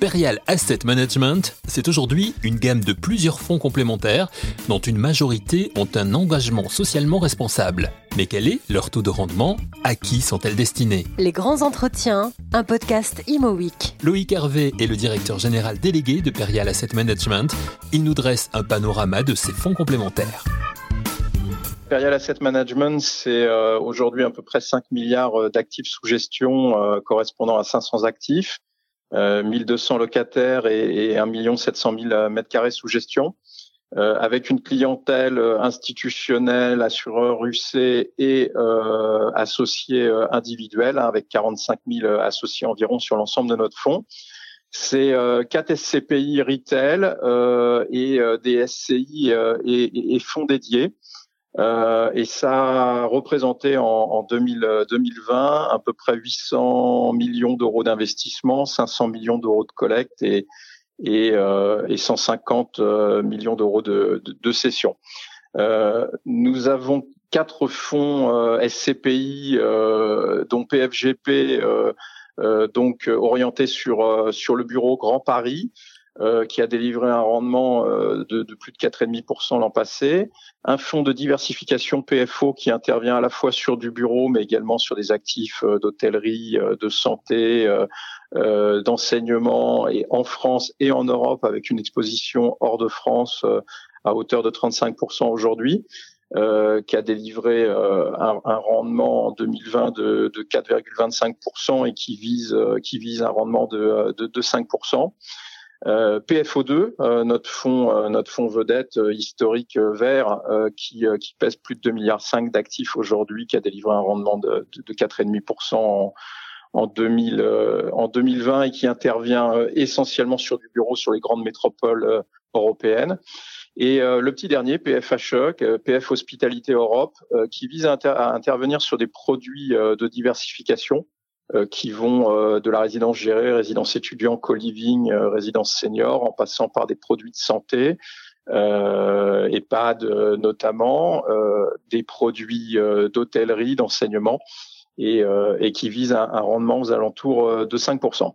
Imperial Asset Management, c'est aujourd'hui une gamme de plusieurs fonds complémentaires dont une majorité ont un engagement socialement responsable. Mais quel est leur taux de rendement? À qui sont-elles destinées? Les grands entretiens, un podcast Imo Week. Loïc Hervé est le directeur général délégué de Perial Asset Management. Il nous dresse un panorama de ces fonds complémentaires. Imperial Asset Management, c'est euh, aujourd'hui à peu près 5 milliards euh, d'actifs sous gestion euh, correspondant à 500 actifs. 1200 euh, locataires et, et 1 700 000 mètres carrés sous gestion, euh, avec une clientèle institutionnelle, assureurs UC et euh, associés individuels, hein, avec 45 000 associés environ sur l'ensemble de notre fonds. C'est euh, 4 SCPI retail euh, et des SCI et, et, fonds dédiés. Euh, et ça a représenté en, en 2000, 2020 à peu près 800 millions d'euros d'investissement, 500 millions d'euros de collecte et, et, euh, et 150 euh, millions d'euros de, de, de. Euh, nous avons quatre fonds euh, SCPI, euh, dont PFGP, donc orientés sur sur le bureau Grand Paris, euh, qui a délivré un rendement euh, de, de, plus de 4,5% l'an passé, un fonds de diversification PFO qui intervient à la fois sur du bureau, mais également sur des actifs euh, d'hôtellerie, de santé, d'enseignement, et en France et en Europe, avec une exposition hors de France à hauteur de 35% aujourd'hui. Euh, qui a délivré euh, un, un, rendement en 2020 de, de 4,25% et qui vise qui vise un rendement de, de, de 5%. Euh, PFO2, euh, notre fonds, euh, notre vedette historique vert, qui, qui pèse plus de 2 milliards 5 d'actifs aujourd'hui, qui a délivré un rendement de, de, de 4,5% en, en, 2000, en 2020 et qui intervient essentiellement sur du bureau sur les grandes métropoles européennes. Et le petit dernier, PFHE, PF Hospitalité Europe, qui vise à, à, intervenir sur des produits de diversification euh, qui vont euh, de la résidence gérée, résidence étudiant, co-living, euh, résidence senior, en passant par des produits de santé, euh, EHPAD notamment, des produits d'hôtellerie, d'enseignement, et, et, qui visent un, un, rendement aux alentours de 5%.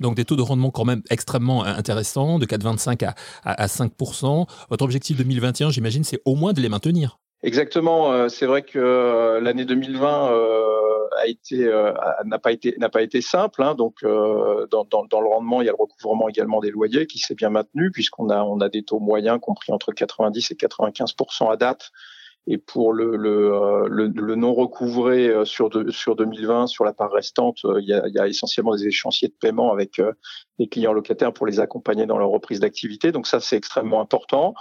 Donc des taux de rendement quand même extrêmement intéressants, de 4,25 à, à, à 5%. Votre objectif 2021, j'imagine, c'est au moins de les maintenir. Exactement. C'est vrai que l'année 2020 a été euh, n'a pas été n'a pas été simple. Hein, donc euh, dans, dans, dans, le rendement, il y a le recouvrement également des loyers qui s'est bien maintenu puisqu'on a on a des taux moyens compris entre 90 et 95% à date. Et pour le, le, euh, le, le non recouvré sur, sur 2020, sur la part restante, il y, a, il y a essentiellement des échéanciers de paiement avec les clients locataires pour les accompagner dans leur reprise d'activité. Donc ça, c'est extrêmement important.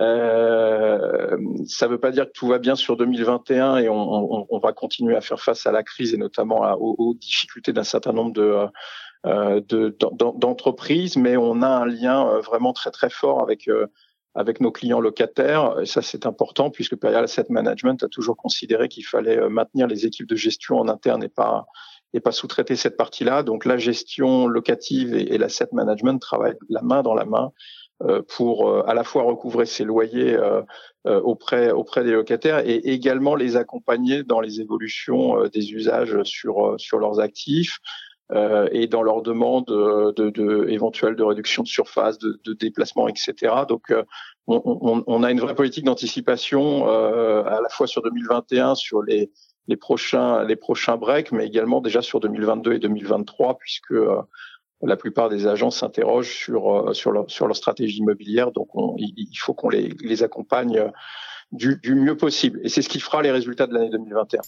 Euh, ça ne veut pas dire que tout va bien sur 2021 et on, on, on, va continuer à faire face à la crise et notamment aux, aux, difficultés d'un certain nombre de euh, d'entreprises, mais on a un lien euh, vraiment très très fort avec euh, avec nos clients locataires. Et ça, c'est important puisque Perial Asset Management a toujours considéré qu'il fallait euh, maintenir les équipes de gestion en interne et pas et pas sous-traiter cette partie-là. Donc la gestion locative et, et l'asset management travaillent la main dans la main pour euh, à la fois recouvrer ses loyers euh, auprès auprès des locataires et également les accompagner dans les évolutions des usages sur sur leurs actifs et dans leurs demandes de, de, éventuelles de réduction de surface, de, de déplacement, etc. Donc on, on, on, a une vraie politique d'anticipation à la fois sur 2021, sur les les prochains les prochains breaks, mais également déjà sur 2022 et 2023, puisque la plupart des agents s'interrogent sur, euh, sur, leur, sur leur stratégie immobilière. Donc, il faut qu'on les, accompagne euh, du, du mieux possible. Et c'est ce qui fera les résultats de l'année 2021.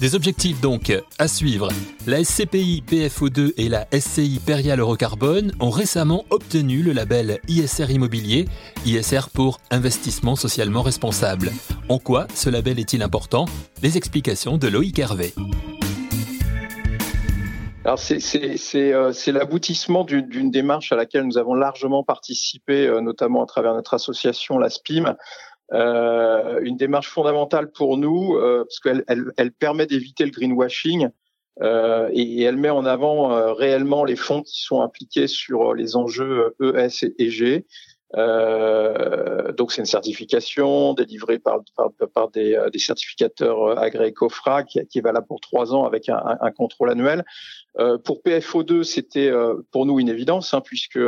Des objectifs donc à suivre. La SCPI PFO2 et la SCI Perial Eurocarbone ont récemment obtenu le label ISR Immobilier, ISR pour Investissement socialement responsable. En quoi ce label est-il important? Les explications de Loïc Hervé. Alors euh, c'est l'aboutissement d'une démarche à laquelle nous avons largement participé, euh, notamment à travers notre association, la SPIM. Euh, une démarche fondamentale pour nous euh, parce qu'elle elle, elle permet d'éviter le greenwashing euh, et, et, elle met en avant réellement les fonds qui sont impliqués sur les enjeux ES et, et G. Euh, donc c'est une certification délivrée par, par, par des, des, certificateurs agréés COFRA qui, qui, est valable pour trois ans avec un, un contrôle annuel. Euh, pour PFO2, c'était pour nous une évidence hein, puisque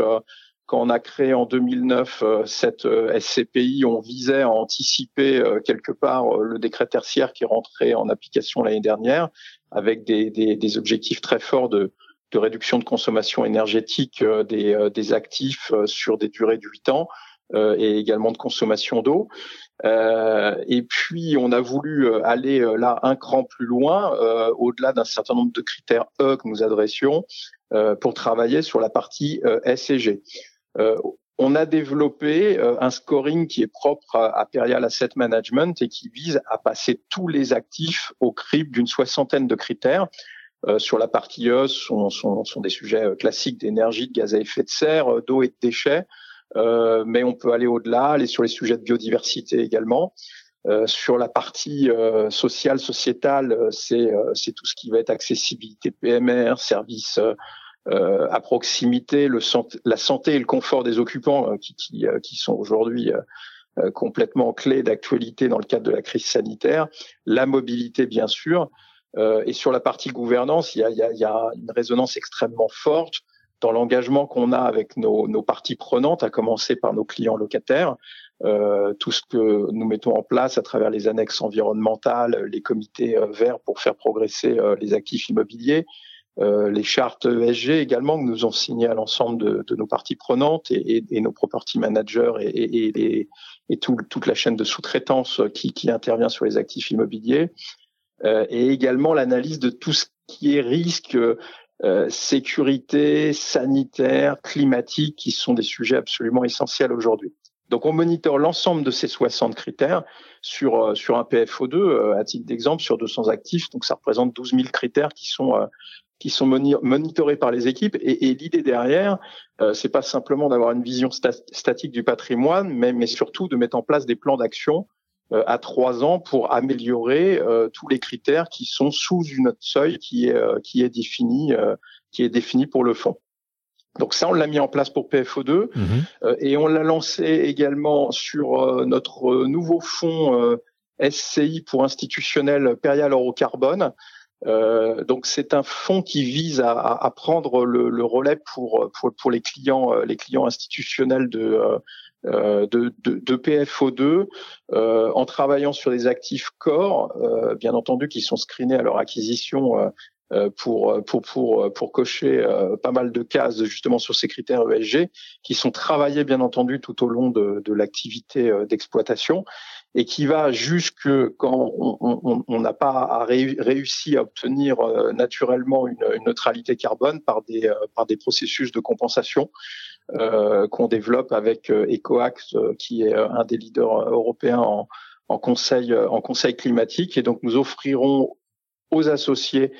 quand on a créé en 2009 euh, cette euh, SCPI, on visait à anticiper euh, quelque part le décret tertiaire qui rentrait en application l'année dernière, avec des, des, des, objectifs très forts de, de, réduction de consommation énergétique des, des, actifs sur des durées de 8 ans et également de consommation d'eau. et puis, on a voulu aller là un cran plus loin, au-delà d'un certain nombre de critères E que nous adressions, pour travailler sur la partie SEG. Euh, on a développé euh, un scoring qui est propre à, à Perial Asset Management et qui vise à passer tous les actifs au crible d'une soixantaine de critères. Euh, sur la partie E, sont, sont, sont des sujets classiques d'énergie, de gaz à effet de serre, d'eau et de déchets. Euh, mais on peut aller au-delà, aller sur les sujets de biodiversité également. Euh, sur la partie euh, sociale, sociétale, c'est tout ce qui va être accessibilité PMR, services euh, à proximité, le la santé et le confort des occupants euh, qui, qui, euh, qui, sont aujourd'hui complètement clés d'actualité dans le cadre de la crise sanitaire, la mobilité bien sûr, et sur la partie gouvernance, il y a, y a, y a une résonance extrêmement forte dans l'engagement qu'on a avec nos, nos, parties prenantes, à commencer par nos clients locataires, euh, tout ce que nous mettons en place à travers les annexes environnementales, les comités verts pour faire progresser les actifs immobiliers, euh, les chartes ESG également que nous ont signées à l'ensemble de, de, nos parties prenantes et, et, et nos property managers et, et tout, toute la chaîne de sous-traitance qui, qui, intervient sur les actifs immobiliers, euh, et également l'analyse de tout ce qui est risque, euh, sécurité, sanitaire, climatique, qui sont des sujets absolument essentiels aujourd'hui. Donc on monitore l'ensemble de ces 60 critères sur, euh, sur un PFO2, euh, à titre d'exemple, sur 200 actifs. Donc ça représente 12 000 critères qui sont qui sont monitorés par les équipes. Et, et l'idée derrière, euh, c'est pas simplement d'avoir une vision statique du patrimoine, mais, mais surtout de mettre en place des plans d'action euh, à trois ans pour améliorer euh, tous les critères qui sont sous une autre seuil qui est euh, qui est défini qui est défini pour le fonds. Donc ça, on l'a mis en place pour PFO2 mhm. et on l'a lancé également sur notre nouveau fonds SCI pour institutionnel Perial Carbone. Euh, donc c'est un fonds qui vise à, à prendre le, le, relais pour, pour, pour les clients euh, les clients institutionnels de euh, de, de, de, PFO2 euh, en travaillant sur des actifs core, euh, bien entendu, qui sont screenés à leur acquisition pour, pour, pour, pour cocher pas mal de cases justement sur ces critères ESG, qui sont travaillés bien entendu tout au long de, de l'activité d'exploitation et qui va jusque quand on n'a pas réussi à obtenir euh, naturellement une, une, neutralité carbone par des, euh, par des processus de compensation. euh, qu'on développe avec euh, EcoAx, qui est un des leaders européens en, conseil, climatique. Et donc nous offrirons aux associés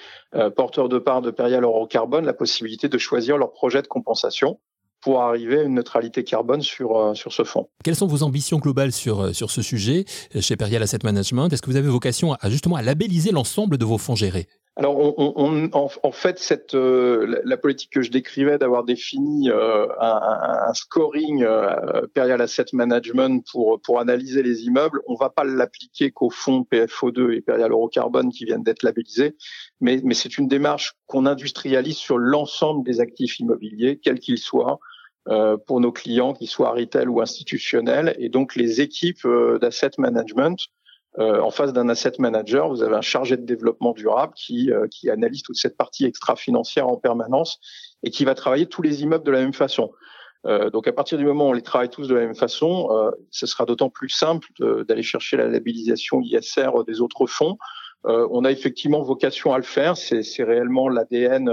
porteurs de parts de Perial Carbone la possibilité de choisir leur projet de compensation pour arriver à une neutralité carbone sur, euh, ce fonds. Quelles sont vos ambitions globales sur, euh, sur ce sujet euh, chez Perial Asset Management? Est-ce que vous avez vocation à justement à labelliser l'ensemble de vos fonds gérés? Alors, on, on, en, en, fait, cette, la, politique que je décrivais d'avoir défini un, un, scoring euh, Perial Asset Management pour, pour analyser les immeubles, on va pas l'appliquer qu'aux fonds PFO2 et Perial Eurocarbone qui viennent d'être labellisés, mais, mais c'est une démarche qu'on industrialise sur l'ensemble des actifs immobiliers, quels qu'ils soient, euh, pour nos clients, qu'ils soient retail ou institutionnels. Et donc, les équipes euh, d'asset management, euh, en face d'un asset manager, vous avez un chargé de développement durable qui, qui analyse toute cette partie extra-financière en permanence et qui va travailler tous les immeubles de la même façon. donc à partir du moment où on les travaille tous de la même façon, ce sera d'autant plus simple d'aller chercher la labellisation ISR des autres fonds. on a effectivement vocation à le faire, c'est réellement l'ADN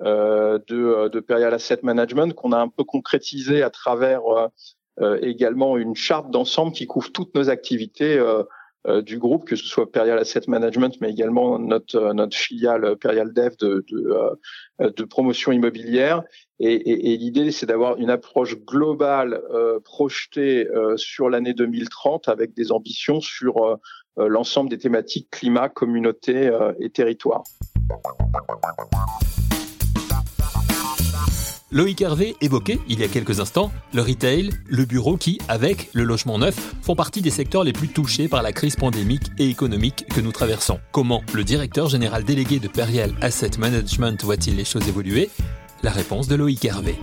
euh, de, euh, de Perial Asset Management qu'on a un peu concrétisé à travers euh, également une charte d'ensemble qui couvre toutes nos activités du groupe, que ce soit Perial Asset Management, mais également notre, notre filiale Perial Dev de, de, de promotion immobilière. Et, et, et l'idée, c'est d'avoir une approche globale euh, projetée euh, sur l'année 2030 avec des ambitions sur euh, l'ensemble des thématiques climat, communauté et territoire. Loïc Hervé évoquait, il y a quelques instants, le retail, le bureau qui, avec le logement neuf, font partie des secteurs les plus touchés par la crise pandémique et économique que nous traversons. Comment le directeur général délégué de Periel Asset Management voit-il les choses évoluer? La réponse de Loïc Hervé.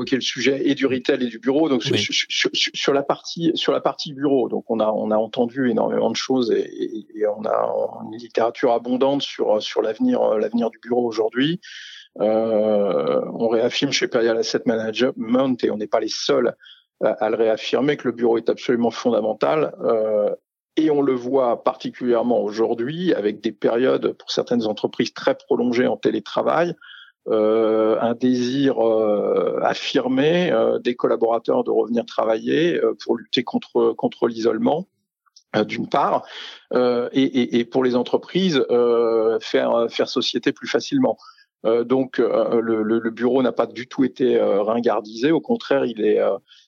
Évoquez le sujet et du retail et du bureau. Donc sur, la partie sur la partie bureau, donc on a on a entendu énormément de choses et, on a une littérature abondante sur sur l'avenir l'avenir du bureau aujourd'hui. Euh, on réaffirme chez Perial Asset Management et on n'est pas les seuls à, le réaffirmer que le bureau est absolument fondamental. Euh, et on le voit particulièrement aujourd'hui avec des périodes pour certaines entreprises très prolongées en télétravail, un désir euh, affirmé euh, des collaborateurs de revenir travailler pour lutter contre contre l'isolement d'une part, et, pour les entreprises faire faire société plus facilement. donc le, le, bureau n'a pas du tout été ringardisé, au contraire, il est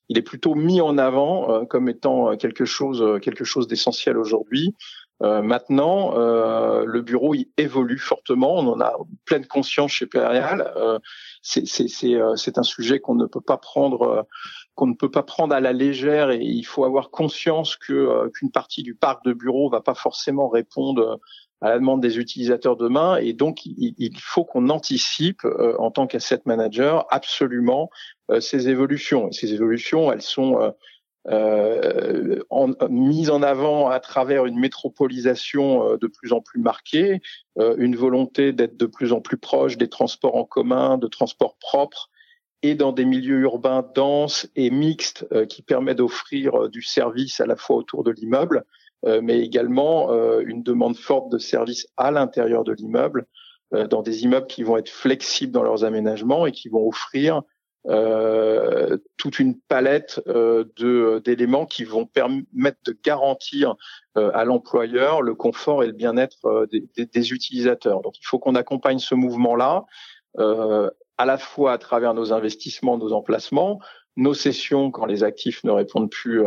il est plutôt mis en avant comme étant quelque chose quelque chose d'essentiel aujourd'hui. Euh, maintenant, euh, le bureau il évolue fortement. On en a pleine conscience chez Perial. Euh, c'est un sujet qu'on ne peut pas prendre qu'on ne peut pas prendre à la légère et il faut avoir conscience que qu'une partie du parc de bureaux va pas forcément répondre à la demande des utilisateurs demain et donc il, il faut qu'on anticipe en tant qu'asset manager absolument ces évolutions et ces évolutions elles sont euh, en, mise en avant à travers une métropolisation euh, de plus en plus marquée, euh, une volonté d'être de plus en plus proche des transports en commun, de transports propres, et dans des milieux urbains denses et mixtes euh, qui permet d'offrir du service à la fois autour de l'immeuble, mais également une demande forte de services à l'intérieur de l'immeuble, dans des immeubles qui vont être flexibles dans leurs aménagements et qui vont offrir euh, toute une palette euh, de d'éléments qui vont permettre de garantir euh, à l'employeur le confort et le bien-être euh, des, des, des, utilisateurs. Donc il faut qu'on accompagne ce mouvement-là à la fois à travers nos investissements, nos emplacements, nos cessions quand les actifs ne répondent plus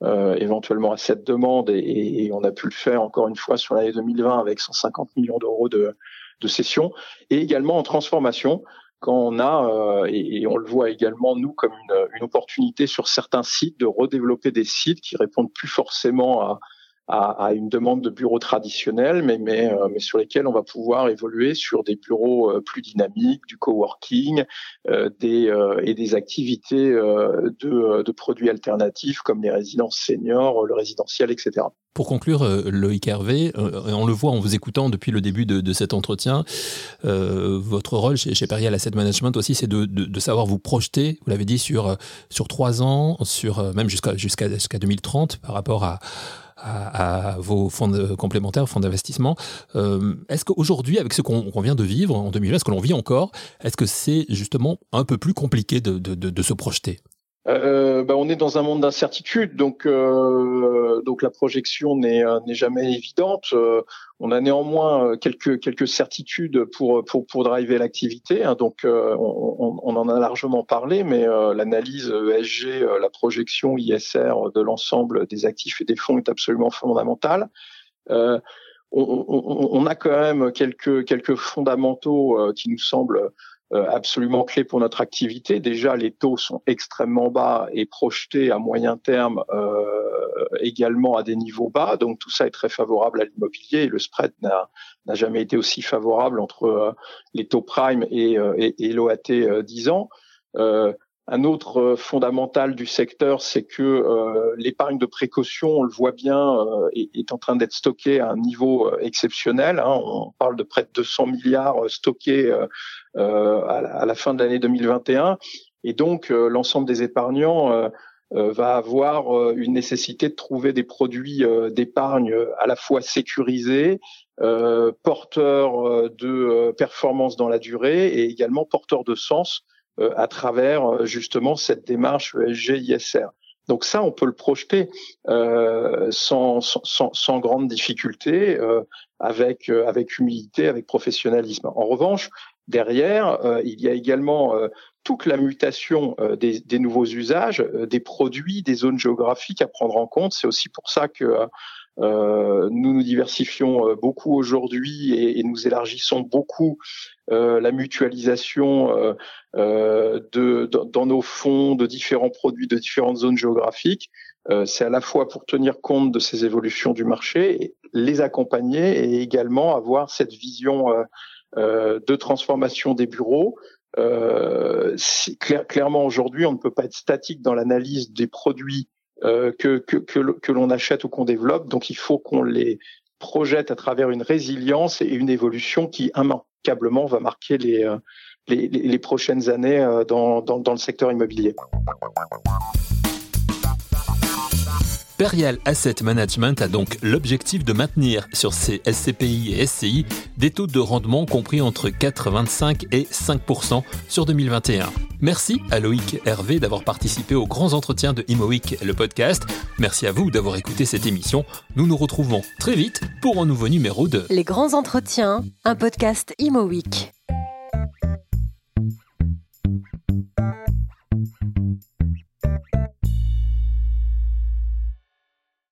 éventuellement à cette demande et, et, on a pu le faire encore une fois sur l'année 2020 avec 150 millions d'euros de, de cessions et également en transformation quand on a, euh, et, on le voit également nous comme une, une, opportunité sur certains sites de redévelopper des sites qui répondent plus forcément à, à, une demande de bureaux traditionnels, euh, mais sur lesquels on va pouvoir évoluer sur des bureaux euh, plus dynamiques, du coworking euh, et des activités de, produits alternatifs comme les résidences seniors, le résidentiel, etc. Pour conclure, Loïc Hervé, on le voit en vous écoutant depuis le début de, cet entretien, votre rôle chez, chez Perial Asset Management aussi, c'est de, savoir vous projeter, vous l'avez dit, sur, trois ans, sur, même jusqu'à 2030 par rapport à à, vos fonds complémentaires, fonds d'investissement. Euh, est-ce qu'aujourd'hui, avec ce qu'on vient de vivre en 2020, est-ce que l'on vit encore Est-ce que c'est justement un peu plus compliqué de, de se projeter? Euh, bah, on est dans un monde d'incertitude, donc euh, donc la projection n'est euh, n'est jamais évidente. Euh, on a néanmoins euh, quelques quelques certitudes pour pour pour driver l'activité. Hein, donc on, on, en a largement parlé, mais l'analyse ESG, la projection ISR de l'ensemble des actifs et des fonds est absolument fondamentale. On, on, on, a quand même quelques quelques fondamentaux qui nous semblent euh, absolument clé pour notre activité. Déjà, les taux sont extrêmement bas et projetés à moyen terme euh, également à des niveaux bas. Donc tout ça est très favorable à l'immobilier le spread n'a jamais été aussi favorable entre euh, les taux prime et, et, et l'OAT 10 ans. Un autre euh, fondamental du secteur, c'est que euh, l'épargne de précaution, on le voit bien, euh, est, en train d'être stockée à un niveau exceptionnel. Hein. On parle de près de 200 milliards stockés à la, fin de l'année 2021. Et donc, l'ensemble des épargnants va avoir une nécessité de trouver des produits d'épargne à la fois sécurisés, porteurs de performance dans la durée et également porteurs de sens euh, à travers euh, justement cette démarche ESG-ISR. Donc ça, on peut le projeter euh, sans, sans, sans, grande difficulté, euh, avec, euh, avec humilité, avec professionnalisme. En revanche, derrière, euh, il y a également toute la mutation des, des, nouveaux usages, des produits, des zones géographiques à prendre en compte. C'est aussi pour ça que nous nous diversifions beaucoup aujourd'hui et, et, nous élargissons beaucoup la mutualisation de, dans nos fonds de différents produits de différentes zones géographiques. C'est à la fois pour tenir compte de ces évolutions du marché, les accompagner et également avoir cette vision de transformation des bureaux euh, clairement aujourd'hui, on ne peut pas être statique dans l'analyse des produits euh, que, que, que, l'on achète ou qu'on développe. Donc, il faut qu'on les projette à travers une résilience et une évolution qui immanquablement va marquer les, euh, les, les prochaines années euh, dans, dans, dans le secteur immobilier. Perial Asset Management a donc l'objectif de maintenir sur ses SCPI et SCI des taux de rendement compris entre 4,25 et 5% sur 2021. Merci à Loïc Hervé d'avoir participé aux grands entretiens de ImoWeek, le podcast. Merci à vous d'avoir écouté cette émission. Nous nous retrouvons très vite pour un nouveau numéro de Les grands entretiens, un podcast ImoWeek.